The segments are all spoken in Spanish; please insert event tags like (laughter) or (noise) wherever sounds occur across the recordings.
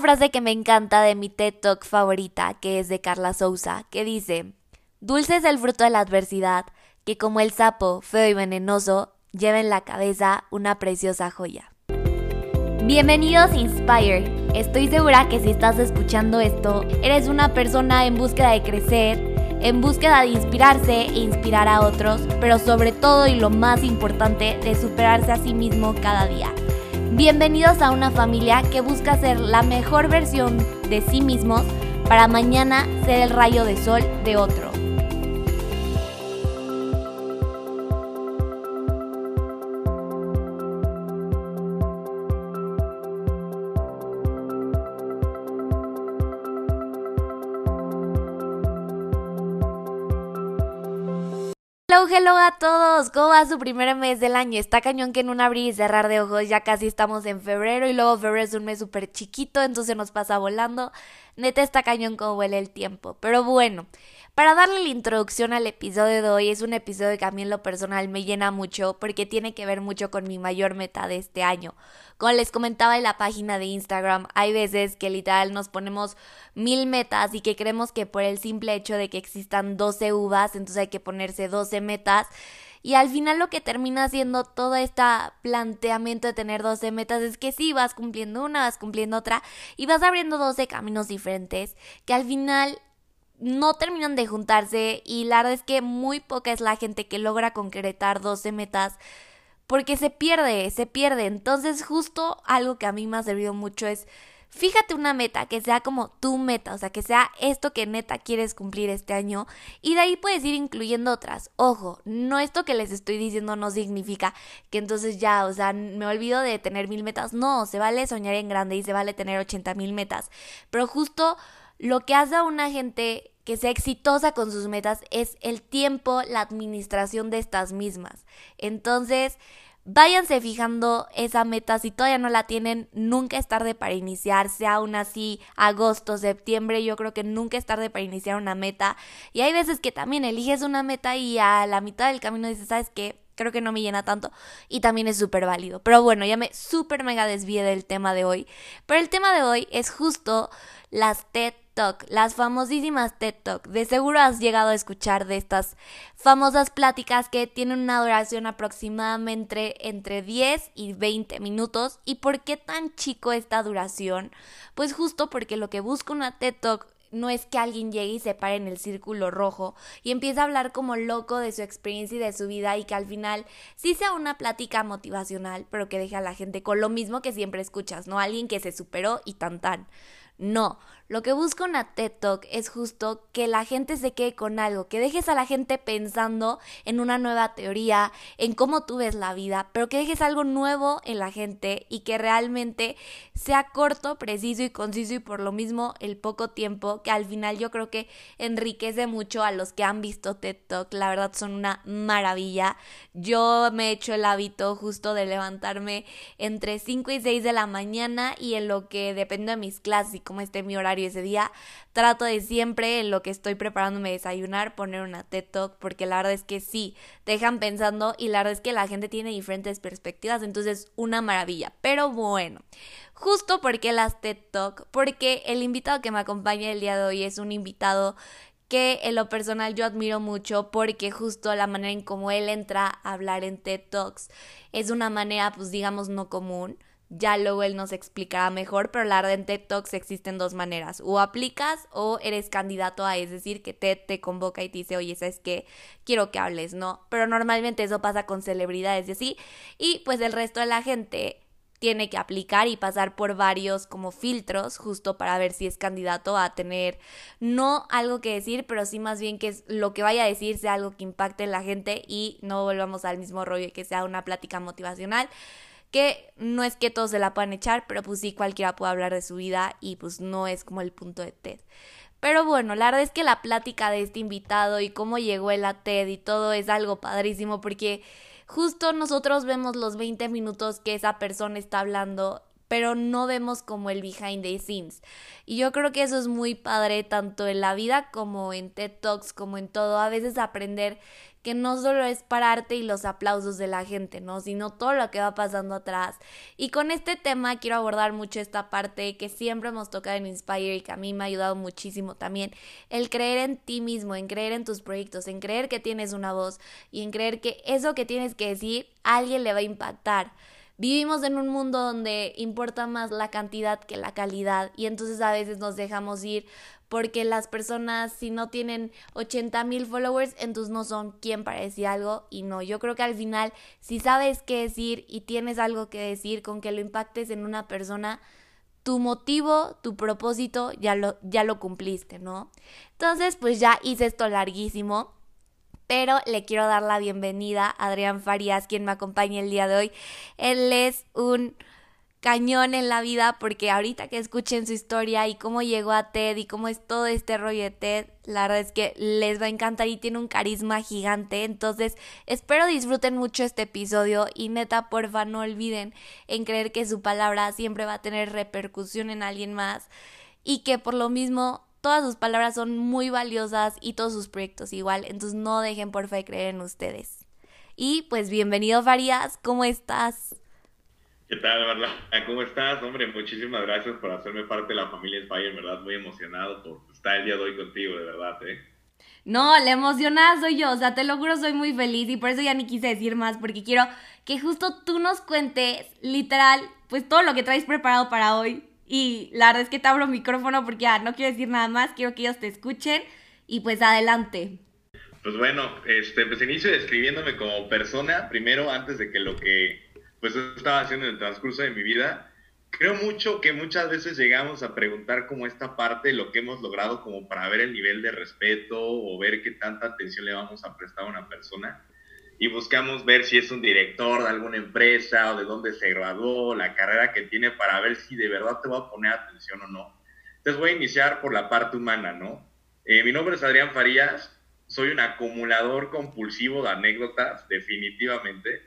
frase que me encanta de mi TED Talk favorita, que es de Carla Souza, que dice, Dulce es el fruto de la adversidad, que como el sapo, feo y venenoso, lleva en la cabeza una preciosa joya. Bienvenidos a Inspire. Estoy segura que si estás escuchando esto, eres una persona en búsqueda de crecer, en búsqueda de inspirarse e inspirar a otros, pero sobre todo y lo más importante, de superarse a sí mismo cada día. Bienvenidos a una familia que busca ser la mejor versión de sí mismos para mañana ser el rayo de sol de otro. Hello, hello a todos. ¿Cómo va su primer mes del año? Está cañón que en un abrir y cerrar de ojos ya casi estamos en febrero y luego febrero es un mes súper chiquito, entonces nos pasa volando. Neta está cañón como huele el tiempo. Pero bueno, para darle la introducción al episodio de hoy, es un episodio que a mí en lo personal me llena mucho porque tiene que ver mucho con mi mayor meta de este año. Como les comentaba en la página de Instagram, hay veces que literal nos ponemos mil metas y que creemos que por el simple hecho de que existan 12 uvas, entonces hay que ponerse 12 metas. Y al final lo que termina siendo todo este planteamiento de tener 12 metas es que sí, vas cumpliendo una, vas cumpliendo otra y vas abriendo 12 caminos diferentes que al final no terminan de juntarse y la verdad es que muy poca es la gente que logra concretar 12 metas porque se pierde, se pierde. Entonces justo algo que a mí me ha servido mucho es Fíjate una meta que sea como tu meta, o sea, que sea esto que neta quieres cumplir este año y de ahí puedes ir incluyendo otras. Ojo, no esto que les estoy diciendo no significa que entonces ya, o sea, me olvido de tener mil metas. No, se vale soñar en grande y se vale tener ochenta mil metas. Pero justo lo que hace a una gente que sea exitosa con sus metas es el tiempo, la administración de estas mismas. Entonces, váyanse fijando esa meta. Si todavía no la tienen, nunca es tarde para iniciar, sea aún así agosto, septiembre, yo creo que nunca es tarde para iniciar una meta. Y hay veces que también eliges una meta y a la mitad del camino dices, ¿sabes qué? Creo que no me llena tanto y también es súper válido. Pero bueno, ya me súper mega desvié del tema de hoy. Pero el tema de hoy es justo las TED las famosísimas TED Talk. De seguro has llegado a escuchar de estas famosas pláticas que tienen una duración aproximadamente entre 10 y 20 minutos. ¿Y por qué tan chico esta duración? Pues justo porque lo que busca una TED Talk no es que alguien llegue y se pare en el círculo rojo y empiece a hablar como loco de su experiencia y de su vida y que al final sí sea una plática motivacional, pero que deje a la gente con lo mismo que siempre escuchas, ¿no? Alguien que se superó y tan tan. No, lo que busca una TED Talk es justo que la gente se quede con algo, que dejes a la gente pensando en una nueva teoría, en cómo tú ves la vida, pero que dejes algo nuevo en la gente y que realmente sea corto, preciso y conciso y por lo mismo el poco tiempo que al final yo creo que enriquece mucho a los que han visto TED Talk. La verdad son una maravilla. Yo me he hecho el hábito justo de levantarme entre 5 y 6 de la mañana y en lo que depende de mis clases y cómo esté mi horario ese día, trato de siempre en lo que estoy preparándome desayunar poner una TED Talk porque la verdad es que sí, dejan pensando y la verdad es que la gente tiene diferentes perspectivas, entonces una maravilla. Pero bueno, justo porque las TED Talk, porque el invitado que me acompaña el día de hoy es un invitado que en lo personal yo admiro mucho porque justo la manera en cómo él entra a hablar en TED Talks es una manera pues digamos no común ya luego él nos explicará mejor, pero la verdad en TED Talks existen dos maneras, o aplicas o eres candidato a, es decir, que TED te convoca y te dice, oye, ¿sabes qué? Quiero que hables, ¿no? Pero normalmente eso pasa con celebridades y así, y pues el resto de la gente tiene que aplicar y pasar por varios como filtros justo para ver si es candidato a tener no algo que decir, pero sí más bien que lo que vaya a decir sea algo que impacte en la gente y no volvamos al mismo rollo y que sea una plática motivacional que no es que todos se la puedan echar, pero pues sí cualquiera puede hablar de su vida y pues no es como el punto de TED. Pero bueno, la verdad es que la plática de este invitado y cómo llegó él a TED y todo es algo padrísimo porque justo nosotros vemos los 20 minutos que esa persona está hablando pero no vemos como el behind the scenes. Y yo creo que eso es muy padre tanto en la vida como en TED Talks, como en todo. A veces aprender que no solo es pararte y los aplausos de la gente, ¿no? Sino todo lo que va pasando atrás. Y con este tema quiero abordar mucho esta parte que siempre hemos tocado en Inspire y que a mí me ha ayudado muchísimo también, el creer en ti mismo, en creer en tus proyectos, en creer que tienes una voz y en creer que eso que tienes que decir a alguien le va a impactar. Vivimos en un mundo donde importa más la cantidad que la calidad y entonces a veces nos dejamos ir porque las personas si no tienen 80 mil followers entonces no son quien para decir algo y no, yo creo que al final si sabes qué decir y tienes algo que decir con que lo impactes en una persona, tu motivo, tu propósito ya lo, ya lo cumpliste, ¿no? Entonces pues ya hice esto larguísimo pero le quiero dar la bienvenida a Adrián Farías, quien me acompaña el día de hoy. Él es un cañón en la vida porque ahorita que escuchen su historia y cómo llegó a TED y cómo es todo este rollo de TED, la verdad es que les va a encantar y tiene un carisma gigante. Entonces, espero disfruten mucho este episodio y neta, porfa, no olviden en creer que su palabra siempre va a tener repercusión en alguien más y que por lo mismo todas sus palabras son muy valiosas y todos sus proyectos igual, entonces no dejen por de creer en ustedes. Y pues bienvenido Farías, ¿cómo estás? ¿Qué tal, Marla? ¿Cómo estás? Hombre, muchísimas gracias por hacerme parte de la familia Spire, en verdad muy emocionado por estar el día de hoy contigo, de verdad, ¿eh? No, la emocionada soy yo, o sea, te lo juro, soy muy feliz y por eso ya ni quise decir más, porque quiero que justo tú nos cuentes, literal, pues todo lo que traes preparado para hoy. Y la verdad es que te abro micrófono porque ya no quiero decir nada más, quiero que ellos te escuchen y pues adelante. Pues bueno, este, pues inicio describiéndome como persona, primero antes de que lo que pues estaba haciendo en el transcurso de mi vida. Creo mucho que muchas veces llegamos a preguntar como esta parte, lo que hemos logrado como para ver el nivel de respeto o ver qué tanta atención le vamos a prestar a una persona y buscamos ver si es un director de alguna empresa o de dónde se graduó, la carrera que tiene para ver si de verdad te va a poner atención o no. Entonces voy a iniciar por la parte humana, ¿no? Eh, mi nombre es Adrián Farías, soy un acumulador compulsivo de anécdotas, definitivamente.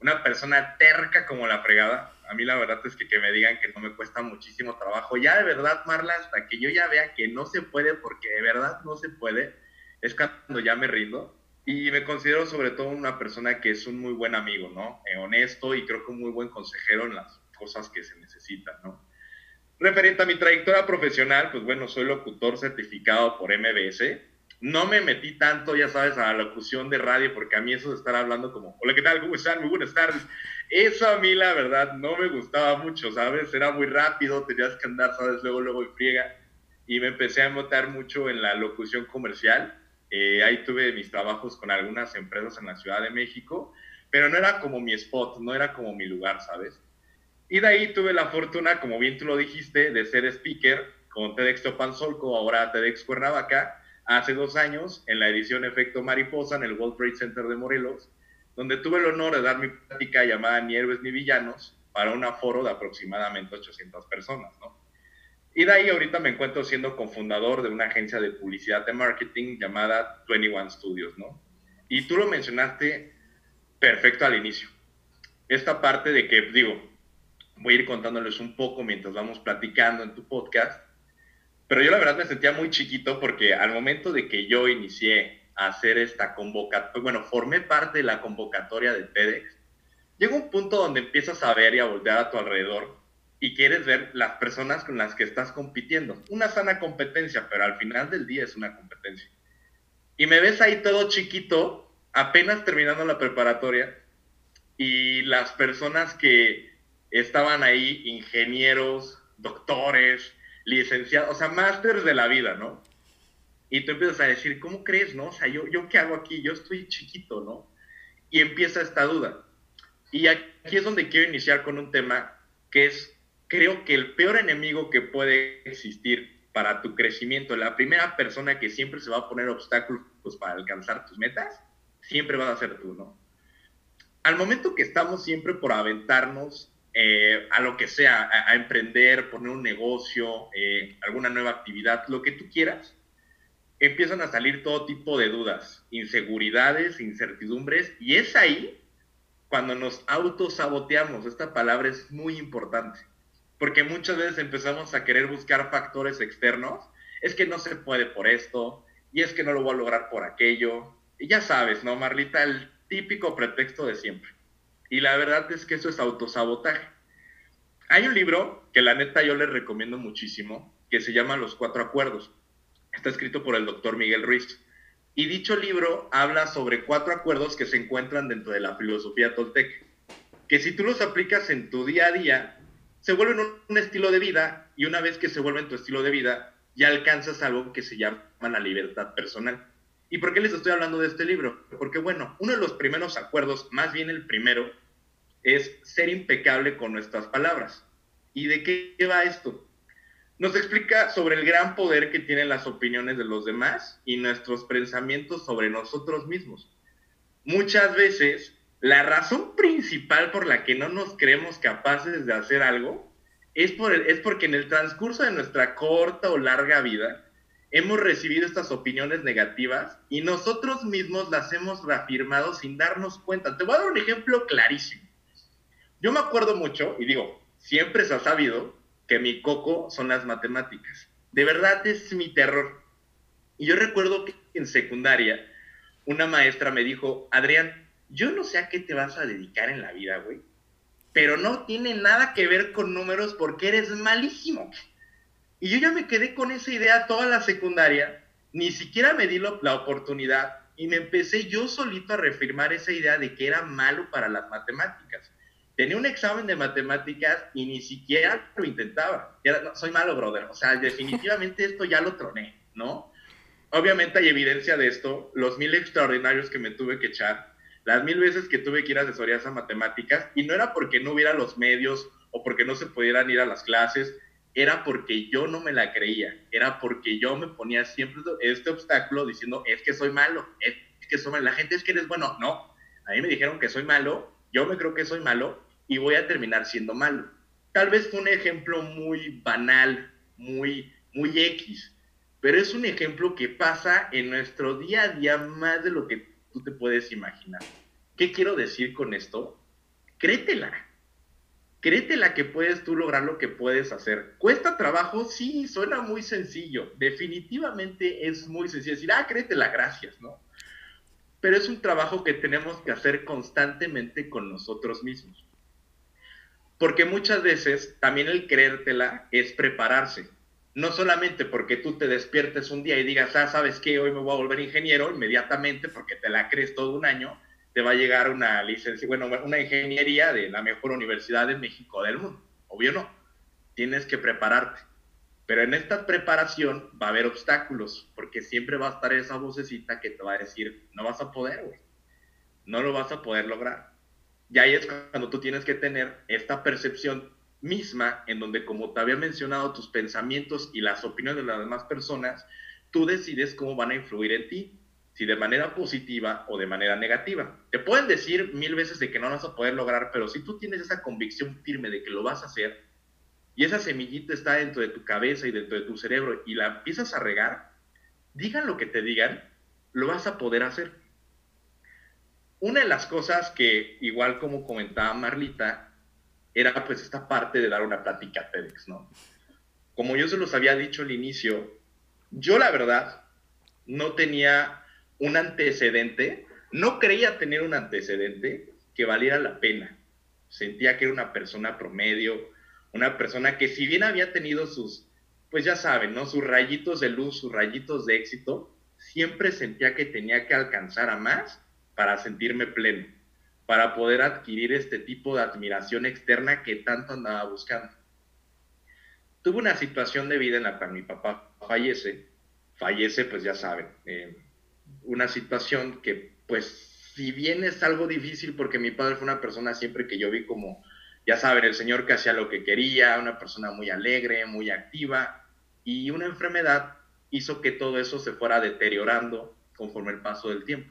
Una persona terca como la fregada. A mí la verdad es que que me digan que no me cuesta muchísimo trabajo. Ya de verdad, Marla, hasta que yo ya vea que no se puede, porque de verdad no se puede, es cuando ya me rindo y me considero sobre todo una persona que es un muy buen amigo, ¿no? Eh, honesto y creo que un muy buen consejero en las cosas que se necesitan, ¿no? Referente a mi trayectoria profesional, pues bueno, soy locutor certificado por MBS. No me metí tanto, ya sabes, a la locución de radio, porque a mí eso de estar hablando como, hola, ¿qué tal? ¿Cómo están? Muy buenas tardes. Eso a mí, la verdad, no me gustaba mucho, ¿sabes? Era muy rápido, tenías que andar, ¿sabes? Luego, luego y friega. Y me empecé a notar mucho en la locución comercial eh, ahí tuve mis trabajos con algunas empresas en la Ciudad de México, pero no era como mi spot, no era como mi lugar, ¿sabes? Y de ahí tuve la fortuna, como bien tú lo dijiste, de ser speaker con TEDx Topanzolco, ahora TEDx Cuernavaca, hace dos años en la edición Efecto Mariposa en el World Trade Center de Morelos, donde tuve el honor de dar mi plática llamada Ni héroes ni villanos para un aforo de aproximadamente 800 personas, ¿no? Y de ahí ahorita me encuentro siendo cofundador de una agencia de publicidad de marketing llamada 21 Studios, ¿no? Y tú lo mencionaste perfecto al inicio. Esta parte de que, digo, voy a ir contándoles un poco mientras vamos platicando en tu podcast, pero yo la verdad me sentía muy chiquito porque al momento de que yo inicié a hacer esta convocatoria, bueno, formé parte de la convocatoria de TEDx, llega un punto donde empiezas a ver y a voltear a tu alrededor y quieres ver las personas con las que estás compitiendo. Una sana competencia, pero al final del día es una competencia. Y me ves ahí todo chiquito, apenas terminando la preparatoria, y las personas que estaban ahí, ingenieros, doctores, licenciados, o sea, másters de la vida, ¿no? Y tú empiezas a decir, ¿cómo crees, no? O sea, ¿yo, ¿yo qué hago aquí? Yo estoy chiquito, ¿no? Y empieza esta duda. Y aquí es donde quiero iniciar con un tema que es creo que el peor enemigo que puede existir para tu crecimiento, la primera persona que siempre se va a poner obstáculos para alcanzar tus metas, siempre va a ser tú, ¿no? Al momento que estamos siempre por aventarnos eh, a lo que sea, a, emprender, poner un negocio, eh, alguna nueva actividad, lo que tú quieras, empiezan a salir todo tipo de dudas, inseguridades, incertidumbres, y es ahí cuando nos autosaboteamos. Esta palabra es muy importante porque muchas veces empezamos a querer buscar factores externos. Es que no se puede por esto, y es que no lo voy a lograr por aquello, ya sabes, ¿no, Marlita? El típico pretexto de siempre. Y la verdad es que eso es autosabotaje. Hay un libro que la neta yo les recomiendo muchísimo, que se llama Los Cuatro Acuerdos. Está escrito por el doctor Miguel Ruiz. Y dicho libro habla sobre cuatro acuerdos que se encuentran dentro de la filosofía tolteca, que si tú los aplicas en tu día a día, se vuelven un, estilo de vida y una vez que se vuelven tu estilo de vida, ya alcanzas algo que se llama la libertad personal. ¿Y por qué les estoy hablando de este libro? Porque bueno, uno de los primeros acuerdos, más bien el primero, es ser impecable con nuestras palabras. ¿Y de qué va esto? Nos explica sobre el gran poder que tienen las opiniones de los demás y nuestros pensamientos sobre nosotros mismos. Muchas veces, la razón principal por la que no nos creemos capaces de hacer algo es, por es porque en el transcurso de nuestra corta o larga vida, hemos recibido estas opiniones negativas y nosotros mismos las hemos reafirmado sin darnos cuenta. Te voy a dar un ejemplo clarísimo. Yo me acuerdo mucho, y digo, siempre se ha sabido que mi coco son las matemáticas. De verdad es mi terror. Y yo recuerdo que en secundaria una maestra me dijo, Adrián, yo no sé a qué te vas a dedicar en la vida, güey, pero no tiene nada que ver con números porque eres malísimo. Y yo ya me quedé con esa idea toda la secundaria, ni siquiera me di la oportunidad y me empecé yo solito a reafirmar esa idea de que era malo para las matemáticas. Tenía un examen de matemáticas y ni siquiera lo intentaba. soy malo, brother. O sea, definitivamente esto ya lo troné, ¿no? Obviamente hay evidencia de esto. Los mil extraordinarios que me tuve que echar, las mil veces que tuve que ir a asesorías a matemáticas, y no era porque no hubiera los medios o porque no se pudieran ir a las clases, era porque yo no me la creía, era porque yo me ponía siempre este obstáculo diciendo, es que soy malo, es que soy malo. La gente es que eres bueno. No, a mí me dijeron que soy malo, yo me creo que soy malo y voy a terminar siendo malo. Tal vez fue un ejemplo muy banal, muy, muy X, pero es un ejemplo que pasa en nuestro día a día más de lo que tú te puedes imaginar. ¿Qué quiero decir con esto? Créetela créetela que puedes tú lograr lo que puedes hacer. ¿Cuesta trabajo? Sí, suena muy sencillo. Definitivamente es muy sencillo decir, ah, créetela, gracias, ¿no? Pero es un trabajo que tenemos que hacer constantemente con nosotros mismos. Porque muchas veces también el creértela es prepararse. No solamente porque tú te despiertes un día y digas, ah, ¿sabes qué? Hoy me voy a volver ingeniero inmediatamente porque te la crees todo un año te va a llegar una licencia, bueno, una ingeniería de la mejor universidad de México del mundo. Obvio no. Tienes que prepararte. Pero en esta preparación va a haber obstáculos, porque siempre va a estar esa vocecita que te va a decir, no vas a poder, güey. No lo vas a poder lograr. Y ahí es cuando tú tienes que tener esta percepción misma, en donde, como te había mencionado, tus pensamientos y las opiniones de las demás personas, tú decides cómo van a influir en ti si de manera positiva o de manera negativa. Te pueden decir mil veces de que no vas a poder lograr, pero si tú tienes esa convicción firme de que lo vas a hacer y esa semillita está dentro de tu cabeza y dentro de tu cerebro y la empiezas a regar, digan lo que te digan, lo vas a poder hacer. Una de las cosas que, igual como comentaba Marlita, era pues esta parte de dar una plática TEDx, ¿no? Como yo se los había dicho al inicio, yo la verdad no tenía un antecedente, no creía tener un antecedente que valiera la pena. Sentía que era una persona promedio, una persona que si bien había tenido sus, pues ya saben, ¿no? Sus rayitos de luz, sus rayitos de éxito, siempre sentía que tenía que alcanzar a más para sentirme pleno, para poder adquirir este tipo de admiración externa que tanto andaba buscando. Tuve una situación de vida en la que mi papá fallece, fallece, pues ya saben, eh, una situación que, pues, si bien es algo difícil, porque mi padre fue una persona siempre que yo vi como, ya saben, el señor que hacía lo que quería, una persona muy alegre, muy activa, y una enfermedad hizo que todo eso se fuera deteriorando conforme el paso del tiempo.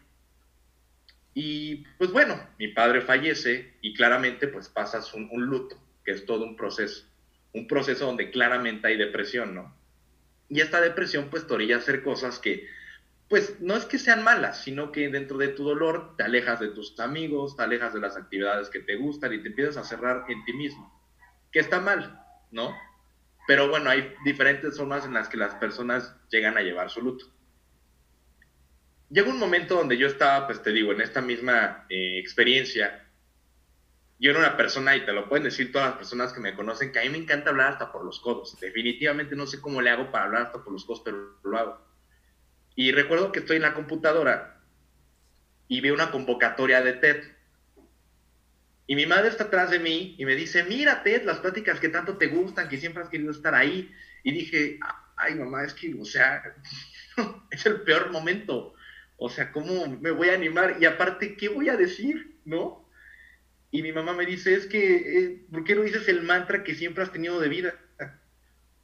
Y pues bueno, mi padre fallece y claramente pues pasas un, un, luto, que es todo un proceso, un proceso donde claramente hay depresión, ¿no? Y esta depresión pues te orilla a hacer cosas que pues no es que sean malas, sino que dentro de tu dolor te alejas de tus amigos, te alejas de las actividades que te gustan y te empiezas a cerrar en ti mismo, que está mal, ¿no? Pero bueno, hay diferentes formas en las que las personas llegan a llevar su luto. Llega un momento donde yo estaba, pues te digo, en esta misma eh, experiencia. Yo era una persona, y te lo pueden decir todas las personas que me conocen, que a mí me encanta hablar hasta por los codos. Definitivamente no sé cómo le hago para hablar hasta por los codos, pero lo hago. Y recuerdo que estoy en la computadora y veo una convocatoria de TED. Y mi madre está atrás de mí y me dice, mira Ted, las pláticas que tanto te gustan, que siempre has querido estar ahí. Y dije, ay mamá, es que, o sea, (laughs) es el peor momento. O sea, ¿cómo me voy a animar? Y aparte, ¿qué voy a decir? ¿No? Y mi mamá me dice, es que, eh, ¿por qué no dices el mantra que siempre has tenido de vida?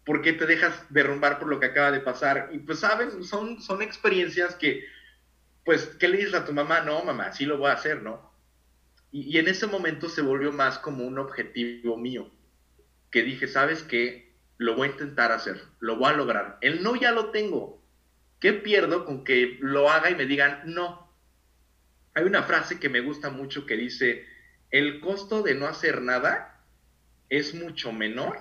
¿Por qué te dejas derrumbar por lo que acaba de pasar? Y pues, ¿saben? Son, son experiencias que, pues, ¿qué le dices a tu mamá? No, mamá, sí lo voy a hacer, ¿no? Y, y en ese momento se volvió más como un objetivo mío, que dije, ¿sabes qué? Lo voy a intentar hacer, lo voy a lograr. El no ya lo tengo, ¿Qué pierdo con que lo haga y me digan no? Hay una frase que me gusta mucho que dice, el costo de no hacer nada es mucho menor,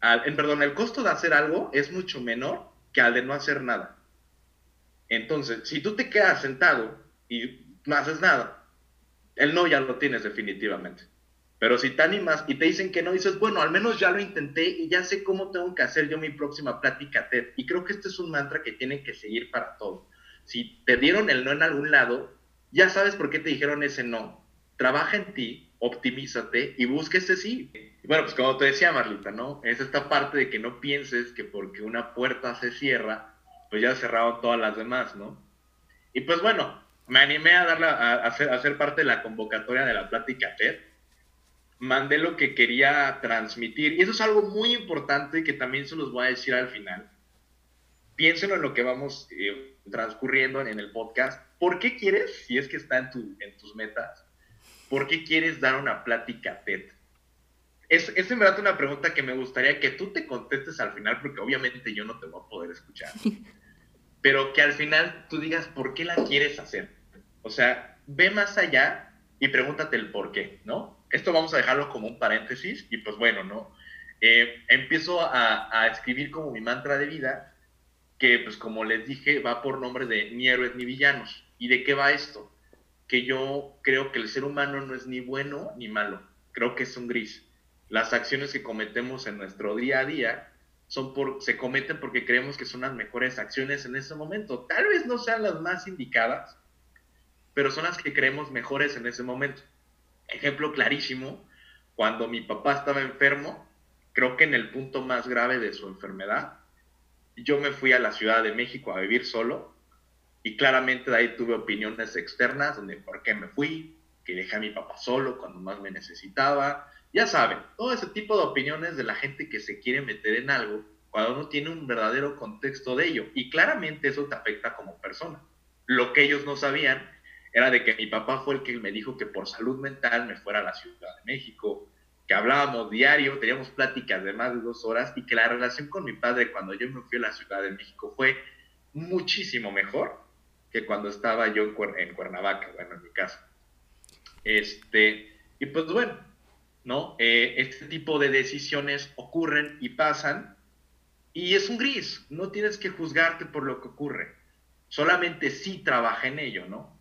en, perdón, el costo de hacer algo es mucho menor que al de no hacer nada. Entonces, si tú te quedas sentado y no haces nada, el no ya lo tienes definitivamente. Pero si te animas y te dicen que no, dices, bueno, al menos ya lo intenté y ya sé cómo tengo que hacer yo mi próxima plática TED. Y creo que este es un mantra que tienen que seguir para todo. Si te dieron el no en algún lado, ya sabes por qué te dijeron ese no. Trabaja en ti, optimízate y busca ese sí. bueno, pues como te decía Marlita, ¿no? Es esta parte de que no pienses que porque una puerta se cierra, pues ya cerraron todas las demás, ¿no? Y pues bueno, me animé a, darla, a, hacer, a ser parte de la convocatoria de la plática TED mandé lo que quería transmitir. Y eso es algo muy importante que también se los voy a decir al final. Piénsenlo en lo que vamos eh, transcurriendo en, el podcast. ¿Por qué quieres, si es que está en, tu, en tus metas, por qué quieres dar una plática TED? Es, es en verdad una pregunta que me gustaría que tú te contestes al final, porque obviamente yo no te voy a poder escuchar. (laughs) Pero que al final tú digas por qué la quieres hacer. O sea, ve más allá y pregúntate el por qué, ¿no? Esto vamos a dejarlo como un paréntesis y pues bueno, ¿no? Eh, empiezo a, escribir como mi mantra de vida, que pues como les dije va por nombre de ni héroes ni villanos. ¿Y de qué va esto? Que yo creo que el ser humano no es ni bueno ni malo, creo que es un gris. Las acciones que cometemos en nuestro día a día son por, se cometen porque creemos que son las mejores acciones en ese momento. Tal vez no sean las más indicadas, pero son las que creemos mejores en ese momento. Ejemplo clarísimo, cuando mi papá estaba enfermo, creo que en el punto más grave de su enfermedad, yo me fui a la Ciudad de México a vivir solo y claramente de ahí tuve opiniones externas donde por qué me fui, que dejé a mi papá solo cuando más me necesitaba. Ya saben, todo ese tipo de opiniones de la gente que se quiere meter en algo cuando no tiene un verdadero contexto de ello. Y claramente eso te afecta como persona. Lo que ellos no sabían era de que mi papá fue el que me dijo que por salud mental me fuera a la Ciudad de México, que hablábamos diario, teníamos pláticas de más de dos horas y que la relación con mi padre cuando yo me fui a la Ciudad de México fue muchísimo mejor que cuando estaba yo en, Cuernavaca, bueno, en mi casa. Este, y pues bueno, ¿no? Eh, este tipo de decisiones ocurren y pasan y es un gris, no tienes que juzgarte por lo que ocurre, solamente sí trabaja en ello, ¿no?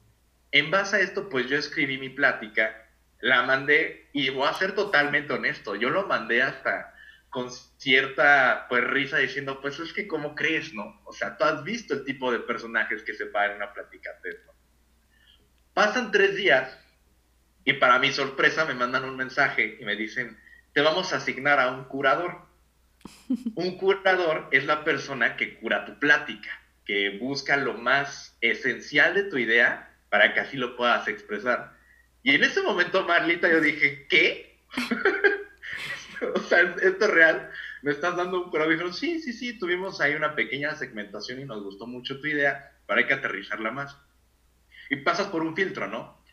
En base a esto, pues yo escribí mi plática, la mandé y voy a ser totalmente honesto, yo lo mandé hasta con cierta pues risa diciendo, pues es que ¿cómo crees, no? O sea, tú has visto el tipo de personajes que se pagan en una plática de ¿no? Pasan tres días y para mi sorpresa me mandan un mensaje y me dicen, te vamos a asignar a un curador. (laughs) Un curador es la persona que cura tu plática, que busca lo más esencial de tu idea para que así lo puedas expresar. Y en ese momento, Marlita, yo dije, ¿qué? (laughs) o sea, ¿esto es real? ¿Me estás dando un? Y dijeron, sí, sí, sí, tuvimos ahí una pequeña segmentación y nos gustó mucho tu idea, pero hay que aterrizarla más. Y pasas por un filtro, ¿no?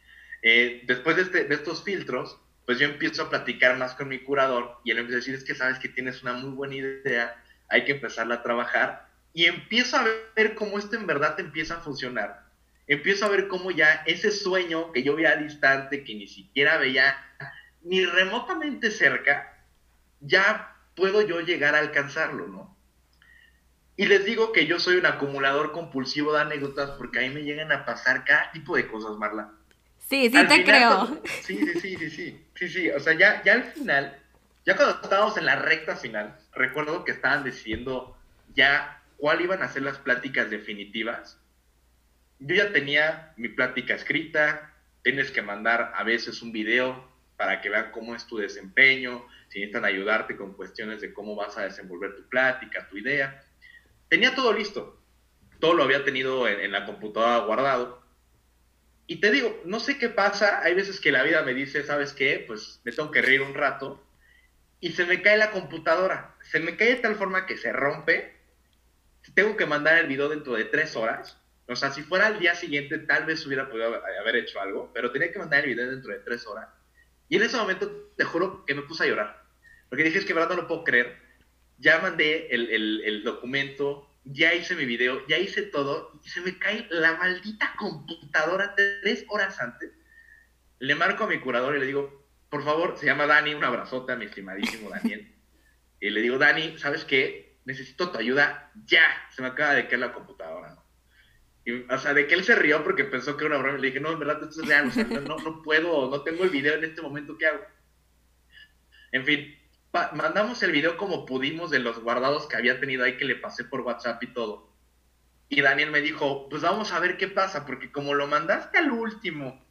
Eh, después de, este, de estos filtros, pues yo empiezo a platicar más con mi curador y él empieza a decir, es que sabes que tienes una muy buena idea, hay que empezarla a trabajar. Y empiezo a ver cómo esto en verdad empieza a funcionar empiezo a ver cómo ya ese sueño que yo veía distante, que ni siquiera veía ni remotamente cerca, ya puedo yo llegar a alcanzarlo, ¿no? Y les digo que yo soy un acumulador compulsivo de anécdotas porque ahí me llegan a pasar cada tipo de cosas, Marla. Sí, sí te creo. Sí, sí, sí, sí, sí, sí, sí. O sea, ya, ya al final, ya cuando estábamos en la recta final, recuerdo que estaban decidiendo ya cuál iban a ser las pláticas definitivas. Yo ya tenía mi plática escrita, tienes que mandar a veces un video para que vean cómo es tu desempeño, si necesitan ayudarte con cuestiones de cómo vas a desenvolver tu plática, tu idea. Tenía todo listo, todo lo había tenido en, la computadora guardado. Y te digo, no sé qué pasa, hay veces que la vida me dice, ¿sabes qué? Pues me tengo que reír un rato y se me cae la computadora. Se me cae de tal forma que se rompe. Tengo que mandar el video dentro de tres horas. O sea, si fuera al día siguiente, tal vez hubiera podido haber hecho algo, pero tenía que mandar el video dentro de tres horas. Y en ese momento, te juro que me puse a llorar. Porque dije, es que verdad no lo puedo creer. Ya mandé el, el, el documento, ya hice mi video, ya hice todo, y se me cae la maldita computadora tres horas antes. Le marco a mi curador y le digo, por favor, se llama Dani, un abrazote a mi estimadísimo Daniel. y le digo, Dani, ¿sabes qué? Necesito tu ayuda ya. Se me acaba de caer la computadora. Y, o sea, de que él se rió porque pensó que era una broma. Le dije, no, en verdad, esto es real. No, no puedo, no tengo el video en este momento, ¿qué hago? En fin, mandamos el video como pudimos de los guardados que había tenido ahí que le pasé por WhatsApp y todo. Y Daniel me dijo, pues vamos a ver qué pasa, porque como lo mandaste al último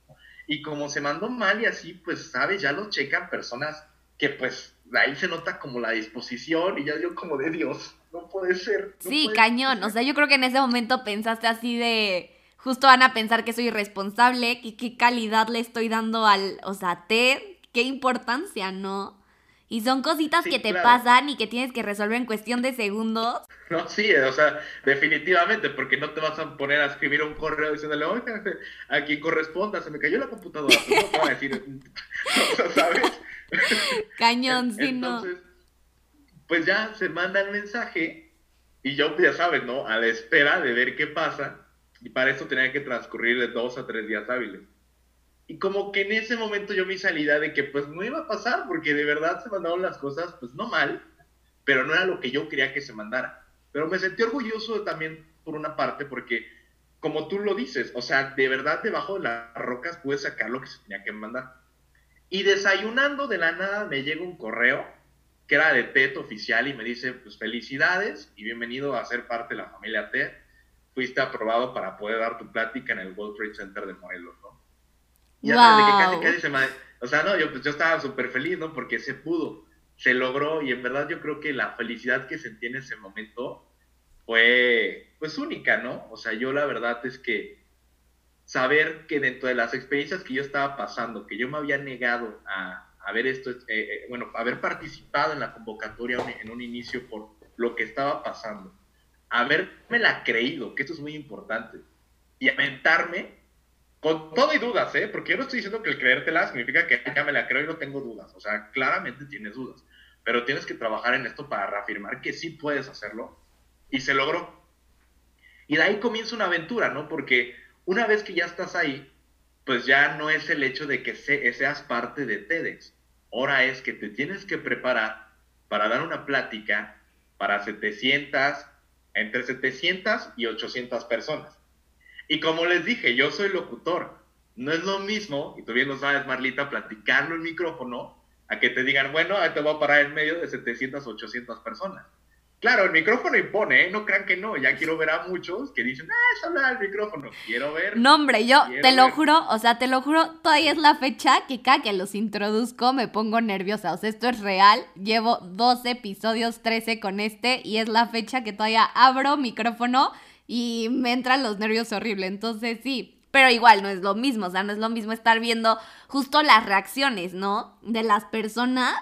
y como se mandó mal y así, pues sabes, ya lo checan personas que pues ahí se nota como la disposición y ya yo como de Dios, no puede ser. sí, cañón, o sea, yo creo que en ese momento pensaste así de, justo van a pensar que soy irresponsable, que qué calidad le estoy dando al, o sea, Ted, qué importancia, ¿no? Y son cositas que te pasan y que tienes que resolver en cuestión de segundos. No, sí, o sea, definitivamente, porque no te vas a poner a escribir un correo diciéndole, oye, a quien corresponda, se me cayó la computadora. Pues no te a decir, (laughs) o sea, ¿sabes? (laughs) Cañón, sí, Entonces, Pues ya se manda el mensaje y yo, ya sabes, ¿no? A la espera de ver qué pasa. Y para eso tenía que transcurrir de dos a tres días hábiles. Y como que en ese momento yo mi salida de que pues no iba a pasar, porque de verdad se mandaron las cosas, pues no mal, pero no era lo que yo quería que se mandara. Pero me sentí orgulloso también por una parte, porque como tú lo dices, o sea, de verdad debajo de las rocas pude sacar lo que se tenía que mandar. Y desayunando de la nada me llega un correo que era de TED oficial y me dice, pues felicidades y bienvenido a ser parte de la familia TED. Fuiste aprobado para poder dar tu plática en el World Trade Center de Morelos, ¿no? Ya wow. que casi, se O sea, no, yo, pues, yo estaba súper feliz, ¿no? Porque se pudo, se logró y en verdad yo creo que la felicidad que sentí en ese momento fue, pues, única, ¿no? O sea, yo la verdad es que saber que dentro de las experiencias que yo estaba pasando, que yo me había negado a, ver esto, eh, eh, bueno, haber participado en la convocatoria en un inicio por lo que estaba pasando, haberme la creído, que esto es muy importante, y aventarme con todo y dudas, ¿eh? Porque yo no estoy diciendo que el creértela significa que ya me la creo y no tengo dudas. O sea, claramente tienes dudas. Pero tienes que trabajar en esto para reafirmar que sí puedes hacerlo. Y se logró. Y de ahí comienza una aventura, ¿no? Porque una vez que ya estás ahí, pues ya no es el hecho de que seas parte de TEDx. Ahora es que te tienes que preparar para dar una plática para 700, entre 700 y 800 personas. Y como les dije, yo soy locutor. No es lo mismo, y tú bien lo sabes, Marlita, platicarlo en micrófono a que te digan, bueno, te voy a parar en medio de 700, 800 personas. Claro, el micrófono impone, ¿eh? no crean que no. Ya quiero ver a muchos que dicen, ah, es hablar al micrófono. Quiero ver. No, hombre, yo te lo juro, o sea, te lo juro, todavía es la fecha que cada que los introduzco me pongo nerviosa. O sea, esto es real. Llevo 12 episodios, 13 con este, y es la fecha que todavía abro micrófono y me entran los nervios horrible. Entonces sí, pero igual no es lo mismo, o sea, no es lo mismo estar viendo justo las reacciones, ¿no? De las personas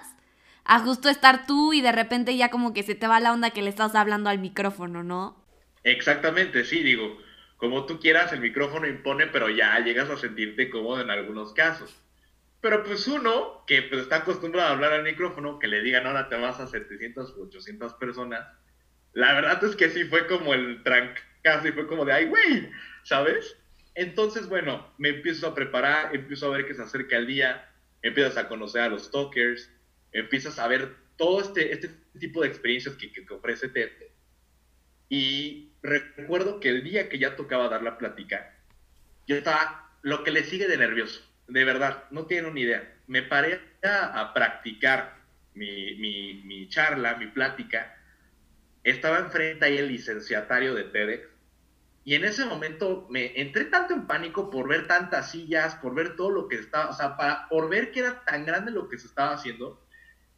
a justo estar tú y de repente ya como que se te va la onda que le estás hablando al micrófono, ¿no? Exactamente, sí, digo, como tú quieras, el micrófono impone, pero ya llegas a sentirte cómodo en algunos casos. Pero pues uno que pues, está acostumbrado a hablar al micrófono, que le digan ahora te vas a 700 u 800 personas, la verdad es que sí fue como el tranque y fue como de, ay, güey, ¿sabes? Entonces, bueno, me empiezo a preparar, empiezo a ver que se acerca el día, empiezas a conocer a los talkers, empiezas a ver todo este, este tipo de experiencias que, que, ofrece TED. Y recuerdo que el día que ya tocaba dar la plática, yo estaba lo que le sigue de nervioso, de verdad, no tienen una idea. Me paré a, practicar mi, mi, mi, charla, mi plática. Estaba enfrente ahí el licenciatario de TEDx y en ese momento me entré tanto en pánico por ver tantas sillas, por ver todo lo que estaba, o sea, para, por ver que era tan grande lo que se estaba haciendo,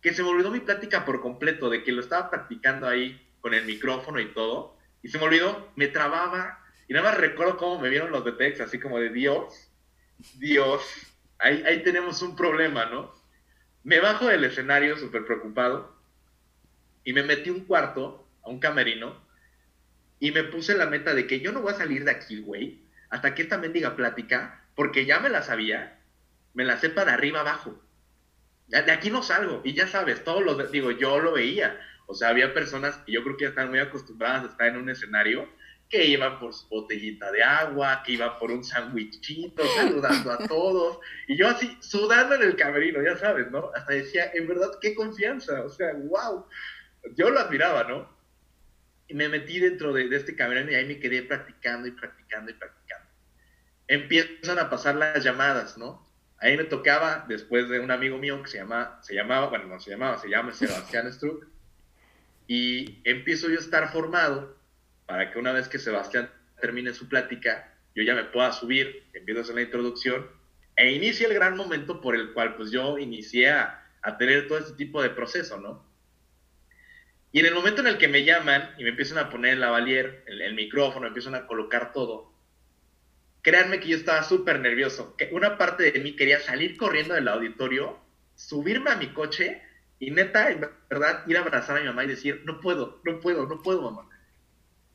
que se me olvidó mi plática por completo, de que lo estaba practicando ahí con el micrófono y todo, y se me olvidó, me trababa, y nada más recuerdo cómo me vieron los de así como de Dios, Dios, ahí, ahí tenemos un problema, ¿no? Me bajo del escenario súper preocupado, y me metí un cuarto, a un camerino, y me puse la meta de que yo no voy a salir de aquí, güey, hasta que esta mendiga plática, porque ya me la sabía, me la sepa de arriba abajo de aquí no salgo. Y ya sabes, todos los, digo, yo lo veía. O sea, había personas que yo creo que ya están muy acostumbradas a estar en un escenario que iban por su botellita de agua, que iban por un sándwichito, saludando a todos. Y yo así, sudando en el camerino, ya sabes, ¿no? Hasta decía, en verdad, qué confianza. O sea, wow. Yo lo admiraba, ¿no? Y me metí dentro de, de este camerino y ahí me quedé practicando y practicando y practicando. Empiezan a pasar las llamadas, ¿no? Ahí me tocaba, después de un amigo mío que se, se llamaba, bueno, no se llamaba, se llama Sebastián Struck, y empiezo yo a estar formado para que una vez que Sebastián termine su plática, yo ya me pueda subir, empiezo a hacer la introducción, e inicie el gran momento por el cual pues yo inicié a, tener todo este tipo de proceso, ¿no? Y en el momento en el que me llaman y me empiezan a poner el lavalier, el, el micrófono, empiezan a colocar todo, créanme que yo estaba súper nervioso. Que una parte de mí quería salir corriendo del auditorio, subirme a mi coche y neta, en verdad, ir a abrazar a mi mamá y decir, no puedo, no puedo, no puedo, mamá.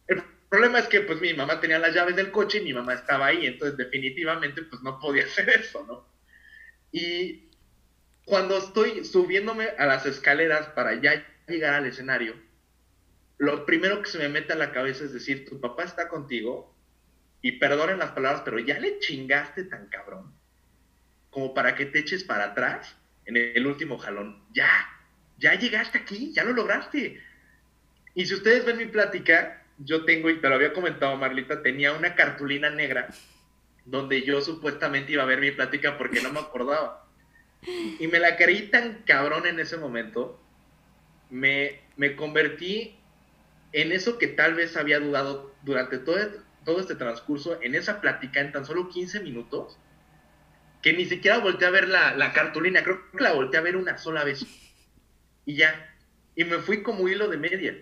El problema es que pues mi mamá tenía las llaves del coche y mi mamá estaba ahí, entonces definitivamente pues no podía (laughs) hacer eso, ¿no? Y cuando estoy subiéndome a las escaleras para ya llegar al escenario, lo primero que se me mete a la cabeza es decir, tu papá está contigo, y perdonen las palabras, pero ya le chingaste tan cabrón como para que te eches para atrás en el último jalón. Ya, ya llegaste aquí, ya lo lograste. Y si ustedes ven mi plática, yo tengo, y te lo había comentado Marlita, tenía una cartulina negra donde yo supuestamente iba a ver mi plática porque no me acordaba. Y me la creí tan cabrón en ese momento, me, me convertí en eso que tal vez había dudado durante todo, todo este transcurso en esa plática en tan solo 15 minutos que ni siquiera volteé a ver la, cartulina, creo que la volteé a ver una sola vez. Y ya. Y me fui como hilo de media.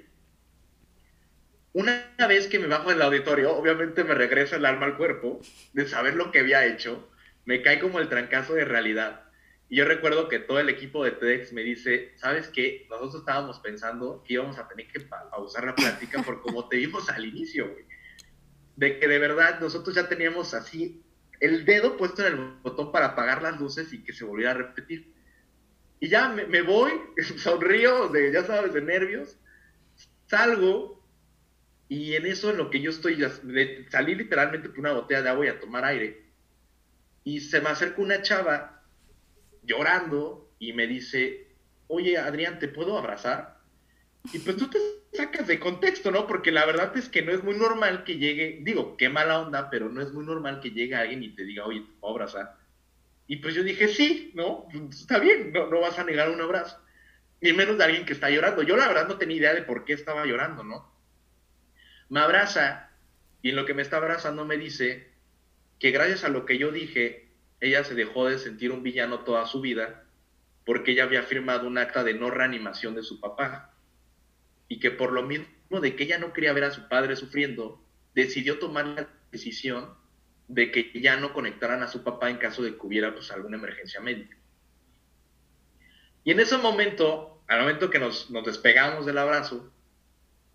Una vez que me bajo del auditorio, obviamente me regresa el alma al cuerpo de saber lo que había hecho. Me cae como el trancazo de realidad. Y yo recuerdo que todo el equipo de TEDx me dice, ¿sabes qué? Nosotros estábamos pensando que íbamos a tener que pausar la plática por como te vimos al inicio, güey de que de verdad nosotros ya teníamos así el dedo puesto en el botón para apagar las luces y que se volviera a repetir. Y ya me, voy, (laughs) sonrío, de, ya sabes, de nervios, salgo y en eso en lo que yo estoy, salí literalmente por una botella de agua y a tomar aire. Y se me acerca una chava llorando y me dice, oye Adrián, ¿te puedo abrazar? Y pues tú te sacas de contexto, ¿no? Porque la verdad es que no es muy normal que llegue, digo, qué mala onda, pero no es muy normal que llegue alguien y te diga, oye, ¿te puedo abrazar? Y pues yo dije, sí, ¿no? Está bien, no, no vas a negar un abrazo. Ni menos de alguien que está llorando. Yo la verdad no tenía idea de por qué estaba llorando, ¿no? Me abraza y en lo que me está abrazando me dice que gracias a lo que yo dije, ella se dejó de sentir un villano toda su vida porque ella había firmado un acta de no reanimación de su papá y que por lo mismo de que ella no quería ver a su padre sufriendo, decidió tomar la decisión de que ya no conectaran a su papá en caso de que hubiera pues, alguna emergencia médica. Y en ese momento, al momento que nos, nos despegamos del abrazo,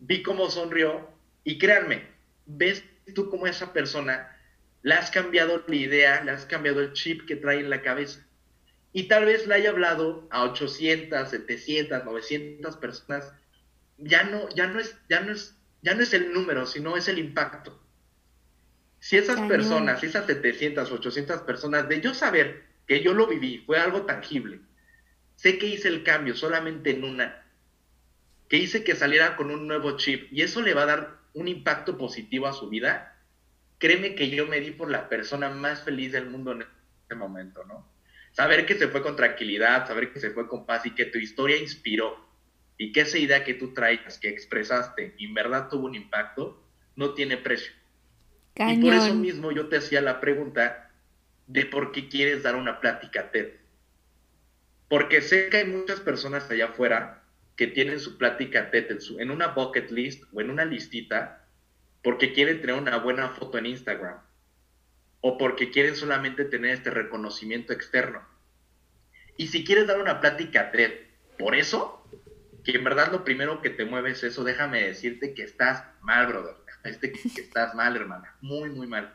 vi cómo sonrió y créanme, ves tú como esa persona le has cambiado la idea, le has cambiado el chip que trae en la cabeza. Y tal vez le haya hablado a 800, 700, 900 personas ya no, ya no es, ya no es, ya no es el número, sino es el impacto. Si esas personas, esas 700, 800 personas, de yo saber que yo lo viví, fue algo tangible, sé que hice el cambio solamente en una, que hice que saliera con un nuevo chip, y eso le va a dar un impacto positivo a su vida, créeme que yo me di por la persona más feliz del mundo en este momento, ¿no? Saber que se fue con tranquilidad, saber que se fue con paz y que tu historia inspiró y que esa idea que tú traes, que expresaste, en verdad tuvo un impacto, no tiene precio. Y por eso mismo yo te hacía la pregunta de por qué quieres dar una plática TED. Porque sé que hay muchas personas allá afuera que tienen su plática TED en, en una bucket list o en una listita porque quieren tener una buena foto en Instagram o porque quieren solamente tener este reconocimiento externo. Y si quieres dar una plática TED por eso, que en verdad lo primero que te mueve es eso, déjame decirte que estás mal, brother. Este que estás mal, hermana. Muy, muy mal.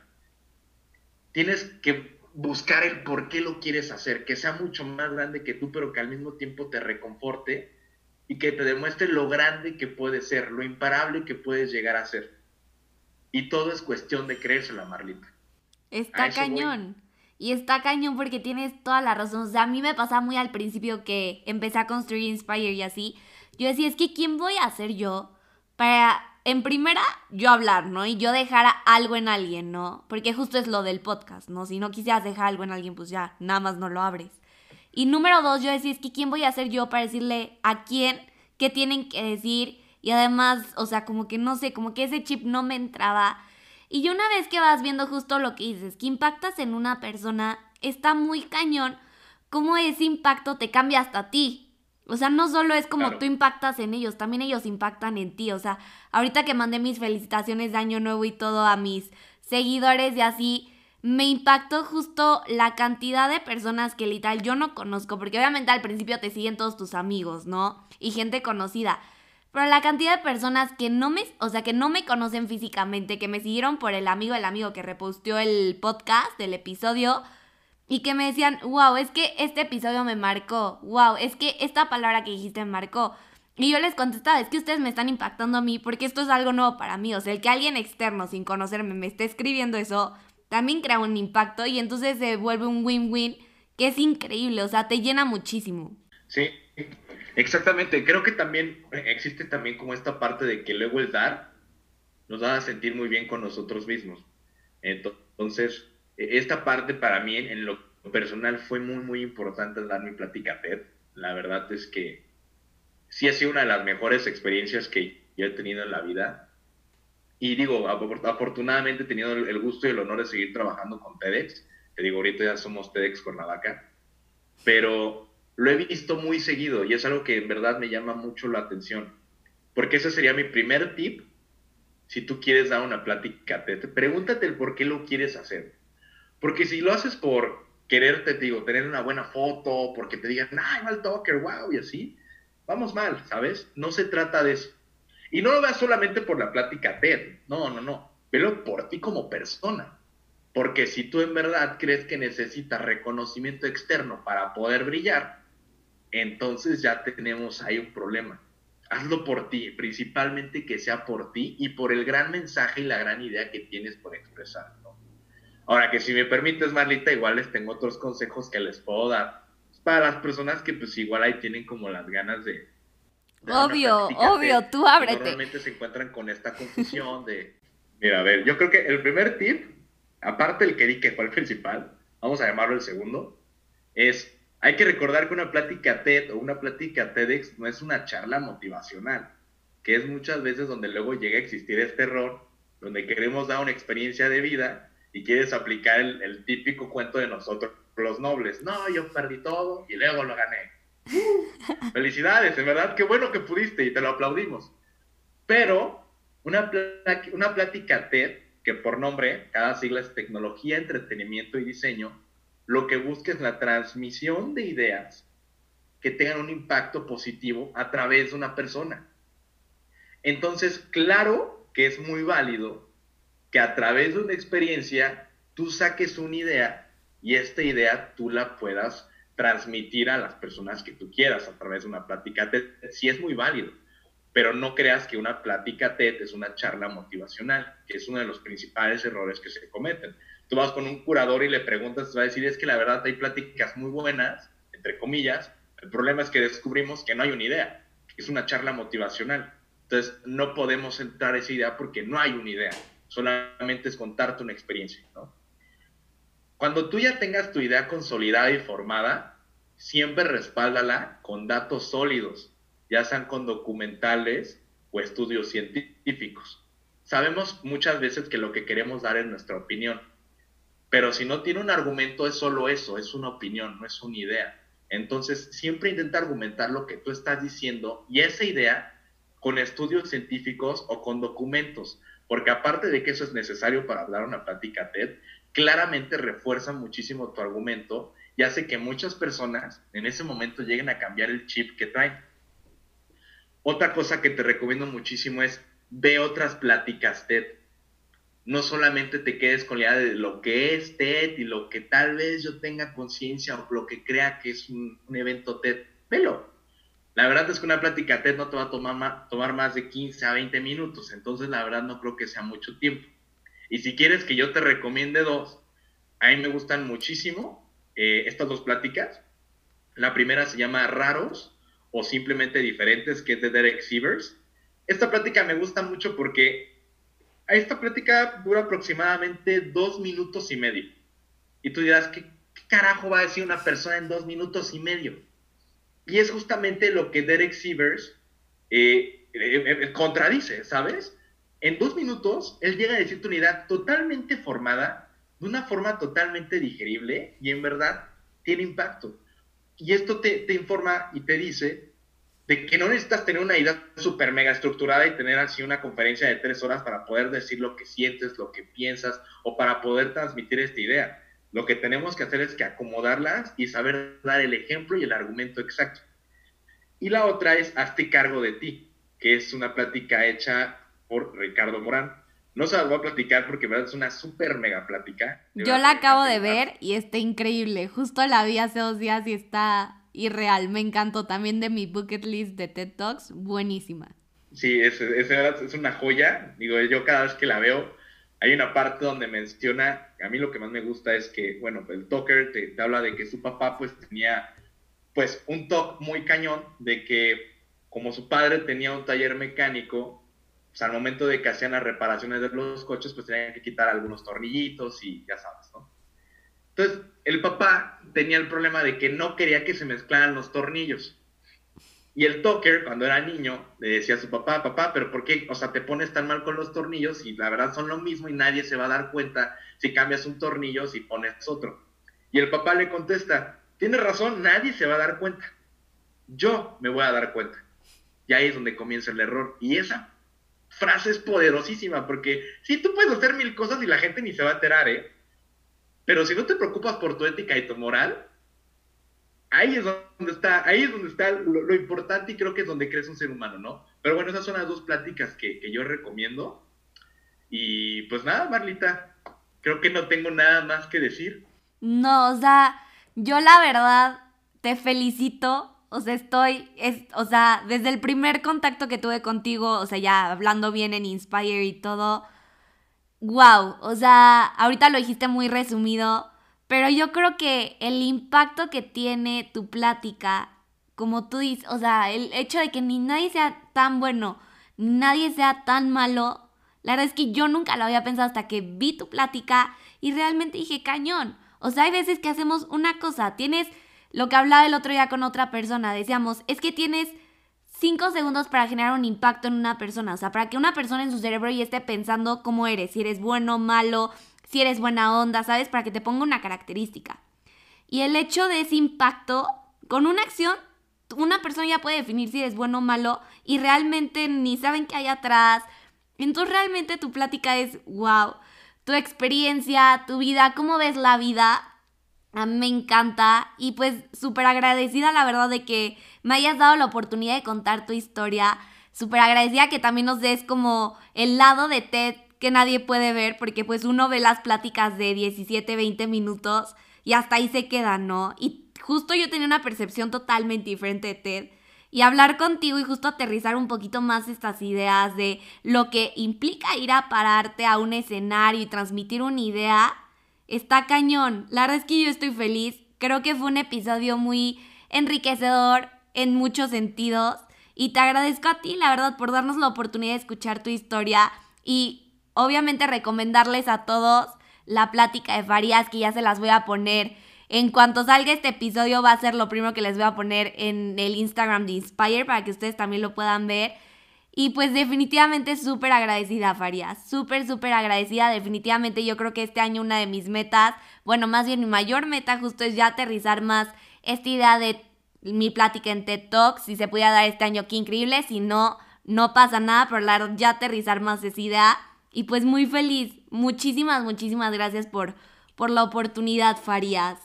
Tienes que buscar el por qué lo quieres hacer, que sea mucho más grande que tú, pero que al mismo tiempo te reconforte y que te demuestre lo grande que puedes ser, lo imparable que puedes llegar a ser. Y todo es cuestión de creérsela, Marlita. Está cañón. Y está cañón porque tienes toda la razón. O sea, a mí me pasaba muy al principio que empecé a construir Inspire y así. Yo decía, es que ¿quién voy a ser yo para, en primera, yo hablar, ¿no? Y yo dejar algo en alguien, ¿no? Porque justo es lo del podcast, ¿no? Si no quisieras dejar algo en alguien, pues ya, nada más no lo abres. Y número dos, yo decía, es que ¿quién voy a ser yo para decirle a quién qué tienen que decir? Y además, o sea, como que no sé, como que ese chip no me entraba. Y una vez que vas viendo justo lo que dices, que impactas en una persona, está muy cañón cómo ese impacto te cambia hasta a ti. O sea, no solo es como tú impactas en ellos, también ellos impactan en ti. O sea, ahorita que mandé mis felicitaciones de Año Nuevo y todo a mis seguidores y así, me impactó justo la cantidad de personas que literal yo no conozco, porque obviamente al principio te siguen todos tus amigos, ¿no? Y gente conocida. Pero la cantidad de personas que no me, o sea, que no me conocen físicamente, que me siguieron por el amigo del amigo que reposteó el podcast, el episodio, y que me decían, wow, es que este episodio me marcó, wow, es que esta palabra que dijiste me marcó. Y yo les contestaba, es que ustedes me están impactando a mí porque esto es algo nuevo para mí. O sea, el que alguien externo sin conocerme me esté escribiendo eso, también crea un impacto y entonces se vuelve un win-win que es increíble, o sea, te llena muchísimo. Sí, exactamente. Creo que también existe también como esta parte de que luego el dar nos va a sentir muy bien con nosotros mismos. Entonces, esta parte para mí en lo personal fue muy, muy importante dar mi plática TED. La verdad es que sí ha sido una de las mejores experiencias que yo he tenido en la vida. Y digo, afortunadamente he tenido el gusto y el honor de seguir trabajando con TEDx. Te digo, ahorita ya somos TEDx Cuernavaca. Pero lo he visto muy seguido y es algo que en verdad me llama mucho la atención. Porque ese sería mi primer tip. Si tú quieres dar una plática TED, pregúntate el por qué lo quieres hacer. Porque si lo haces por quererte, digo, tener una buena foto, porque te digan, ay, mal talker, wow, y así, vamos mal, ¿sabes? No se trata de eso. Y no lo veas solamente por la plática TED, no, no, no, velo por ti como persona. Porque si tú en verdad crees que necesitas reconocimiento externo para poder brillar, entonces ya tenemos ahí un problema. Hazlo por ti, principalmente que sea por ti y por el gran mensaje y la gran idea que tienes por expresar. Ahora que si me permites, Marlita, igual les tengo otros consejos que les puedo dar para las personas que pues igual ahí tienen como las ganas de... obvio, obvio, tú ábrete. Normalmente se encuentran con esta confusión de... Mira, a ver, yo creo que el primer tip, aparte del que di que fue el principal, vamos a llamarlo el segundo, es hay que recordar que una plática TED o una plática TEDx no es una charla motivacional, que es muchas veces donde luego llega a existir este error, donde queremos dar una experiencia de vida y quieres aplicar el, típico cuento de nosotros los nobles. No, yo perdí todo y luego lo gané. (laughs) Felicidades, en verdad, qué bueno que pudiste y te lo aplaudimos. Pero una, una plática TED, que por nombre, cada sigla es tecnología, entretenimiento y diseño, lo que busca es la transmisión de ideas que tengan un impacto positivo a través de una persona. Entonces, claro que es muy válido que a través de una experiencia tú saques una idea y esta idea tú la puedas transmitir a las personas que tú quieras a través de una plática TED. Sí es muy válido, pero no creas que una plática TED es una charla motivacional, que es uno de los principales errores que se cometen. Tú vas con un curador y le preguntas, te va a decir, es que la verdad hay pláticas muy buenas, entre comillas, el problema es que descubrimos que no hay una idea, es una charla motivacional. Entonces, no podemos entrar esa idea porque no hay una idea, solamente es contarte una experiencia. Cuando tú ya tengas tu idea consolidada y formada, siempre respáldala con datos sólidos, ya sean con documentales o estudios científicos. Sabemos muchas veces que lo que queremos dar es nuestra opinión, pero si no tiene un argumento es solo eso, es una opinión, no es una idea. Entonces, siempre intenta argumentar lo que tú estás diciendo y esa idea con estudios científicos o con documentos, porque aparte de que eso es necesario para hablar una plática TED, claramente refuerza muchísimo tu argumento y hace que muchas personas en ese momento lleguen a cambiar el chip que traen. Otra cosa que te recomiendo muchísimo es ve otras pláticas TED no solamente te quedes con la idea de lo que es TED y lo que tal vez yo tenga conciencia o lo que crea que es un, evento TED, velo. La verdad es que una plática TED no te va a tomar, más de 15 a 20 minutos, entonces la verdad no creo que sea mucho tiempo. Y si quieres que yo te recomiende dos, a mí me gustan muchísimo eh, estas dos pláticas. La primera se llama Raros o simplemente Diferentes, que es de Derek Sievers. Esta plática me gusta mucho porque esta plática dura aproximadamente dos minutos y medio. Y tú dirás, ¿qué, carajo va a decir una persona en dos minutos y medio? Y es justamente lo que Derek Sievers eh, eh, eh, contradice, ¿sabes? En dos minutos, él llega a decirte una idea totalmente formada, de una forma totalmente digerible y en verdad tiene impacto. Y esto te, te informa y te dice de que no necesitas tener una idea súper mega estructurada y tener así una conferencia de tres horas para poder decir lo que sientes, lo que piensas o para poder transmitir esta idea. Lo que tenemos que hacer es que acomodarlas y saber dar el ejemplo y el argumento exacto. Y la otra es Hazte cargo de ti, que es una plática hecha por Ricardo Morán. No se las voy a platicar porque verdad es una súper mega plática. Yo la acabo de ver y está increíble. Justo la vi hace dos días y está y real. Me encantó también de mi bucket list de TED Talks, buenísima. Sí, es, es, es, una joya. Digo, yo cada vez que la veo, hay una parte donde menciona, a mí lo que más me gusta es que, bueno, el talker te, habla de que su papá pues tenía pues un talk muy cañón de que como su padre tenía un taller mecánico, pues al momento de que hacían las reparaciones de los coches, pues tenían que quitar algunos tornillitos y ya sabes, ¿no? Entonces, el papá tenía el problema de que no quería que se mezclaran los tornillos. Y el Tucker, cuando era niño, le decía a su papá, papá, pero ¿por qué? O sea, te pones tan mal con los tornillos y la verdad son lo mismo y nadie se va a dar cuenta si cambias un tornillo si pones otro. Y el papá le contesta, tienes razón, nadie se va a dar cuenta. Yo me voy a dar cuenta. Y ahí es donde comienza el error. Y esa frase es poderosísima porque sí, tú puedes hacer mil cosas y la gente ni se va a enterar, ¿eh? Pero si no te preocupas por tu ética y tu moral, ahí es donde está, ahí es donde está lo, importante y creo que es donde crece un ser humano, ¿no? Pero bueno, esas son las dos pláticas que, que yo recomiendo. Y pues nada, Marlita, creo que no tengo nada más que decir. No, o sea, yo la verdad te felicito. O sea, estoy, es, o sea, desde el primer contacto que tuve contigo, o sea, ya hablando bien en Inspire y todo, wow, o sea, ahorita lo dijiste muy resumido, pero yo creo que el impacto que tiene tu plática, como tú dices, o sea, el hecho de que ni nadie sea tan bueno, ni nadie sea tan malo, la verdad es que yo nunca lo había pensado hasta que vi tu plática y realmente dije, cañón. O sea, hay veces que hacemos una cosa, tienes lo que hablaba el otro día con otra persona, decíamos, es que tienes 5 segundos para generar un impacto en una persona. O sea, para que una persona en su cerebro ya esté pensando cómo eres, si eres bueno, malo, si eres buena onda, ¿sabes? Para que te ponga una característica. Y el hecho de ese impacto, con una acción, una persona ya puede definir si eres bueno o malo y realmente ni saben qué hay atrás. Entonces realmente tu plática es, wow, tu experiencia, tu vida, cómo ves la vida, me encanta y pues súper agradecida la verdad de que me hayas dado la oportunidad de contar tu historia. Súper agradecida que también nos des como el lado de TED que nadie puede ver porque pues uno ve las pláticas de 17, 20 minutos y hasta ahí se queda, ¿no? Y justo yo tenía una percepción totalmente diferente de TED y hablar contigo y justo aterrizar un poquito más estas ideas de lo que implica ir a pararte a un escenario y transmitir una idea está cañón. La verdad es que yo estoy feliz. Creo que fue un episodio muy enriquecedor en muchos sentidos. Y te agradezco a ti, la verdad, por darnos la oportunidad de escuchar tu historia y obviamente recomendarles a todos la plática de Farías, que ya se las voy a poner. En cuanto salga este episodio va a ser lo primero que les voy a poner en el Instagram de Inspire para que ustedes también lo puedan ver. Y pues definitivamente súper agradecida, Farías. Súper, súper agradecida. Definitivamente yo creo que este año una de mis metas, bueno, más bien mi mayor meta justo es ya aterrizar más esta idea de mi plática en TED Talks. Si se pudiera dar este año, qué increíble. Si no, no pasa nada, pero ya aterrizar más esa idea. Y pues muy feliz. Muchísimas, muchísimas gracias por, por la oportunidad, Farías.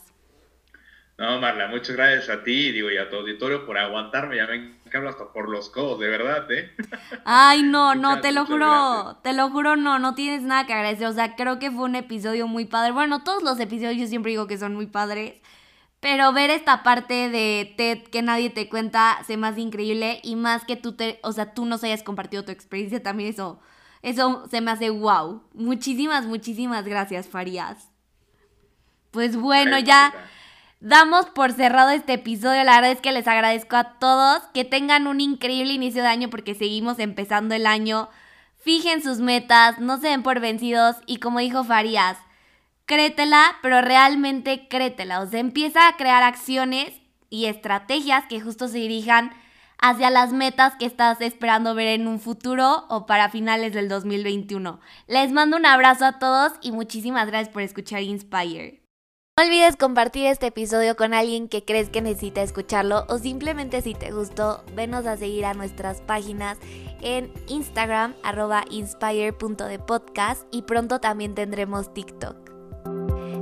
No, Marla, muchas gracias a ti digo, y a tu auditorio por aguantarme. Ya me hablo hasta por los codos, de verdad, ¿eh? Ay, no, (laughs) no, te lo juro, te lo juro, no, no tienes nada que agradecer. O sea, creo que fue un episodio muy padre. Bueno, todos los episodios yo siempre digo que son muy padres. Pero ver esta parte de TED que nadie te cuenta se me hace increíble. Y más que tú te, o sea, tú nos hayas compartido tu experiencia, también eso, eso se me hace wow. Muchísimas, muchísimas gracias, Farías. Pues bueno, ya damos por cerrado este episodio. La verdad es que les agradezco a todos. Que tengan un increíble inicio de año porque seguimos empezando el año. Fijen sus metas, no se den por vencidos y como dijo Farías, créetela, pero realmente créetela. O sea, empieza a crear acciones y estrategias que justo se dirijan hacia las metas que estás esperando ver en un futuro o para finales del 2021. Les mando un abrazo a todos y muchísimas gracias por escuchar Inspire. No olvides compartir este episodio con alguien que crees que necesita escucharlo o simplemente si te gustó, venos a seguir a nuestras páginas en Instagram arroba inspire.depodcast y pronto también tendremos TikTok.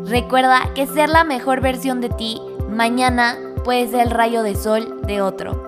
Recuerda que ser la mejor versión de ti mañana puede ser el rayo de sol de otro.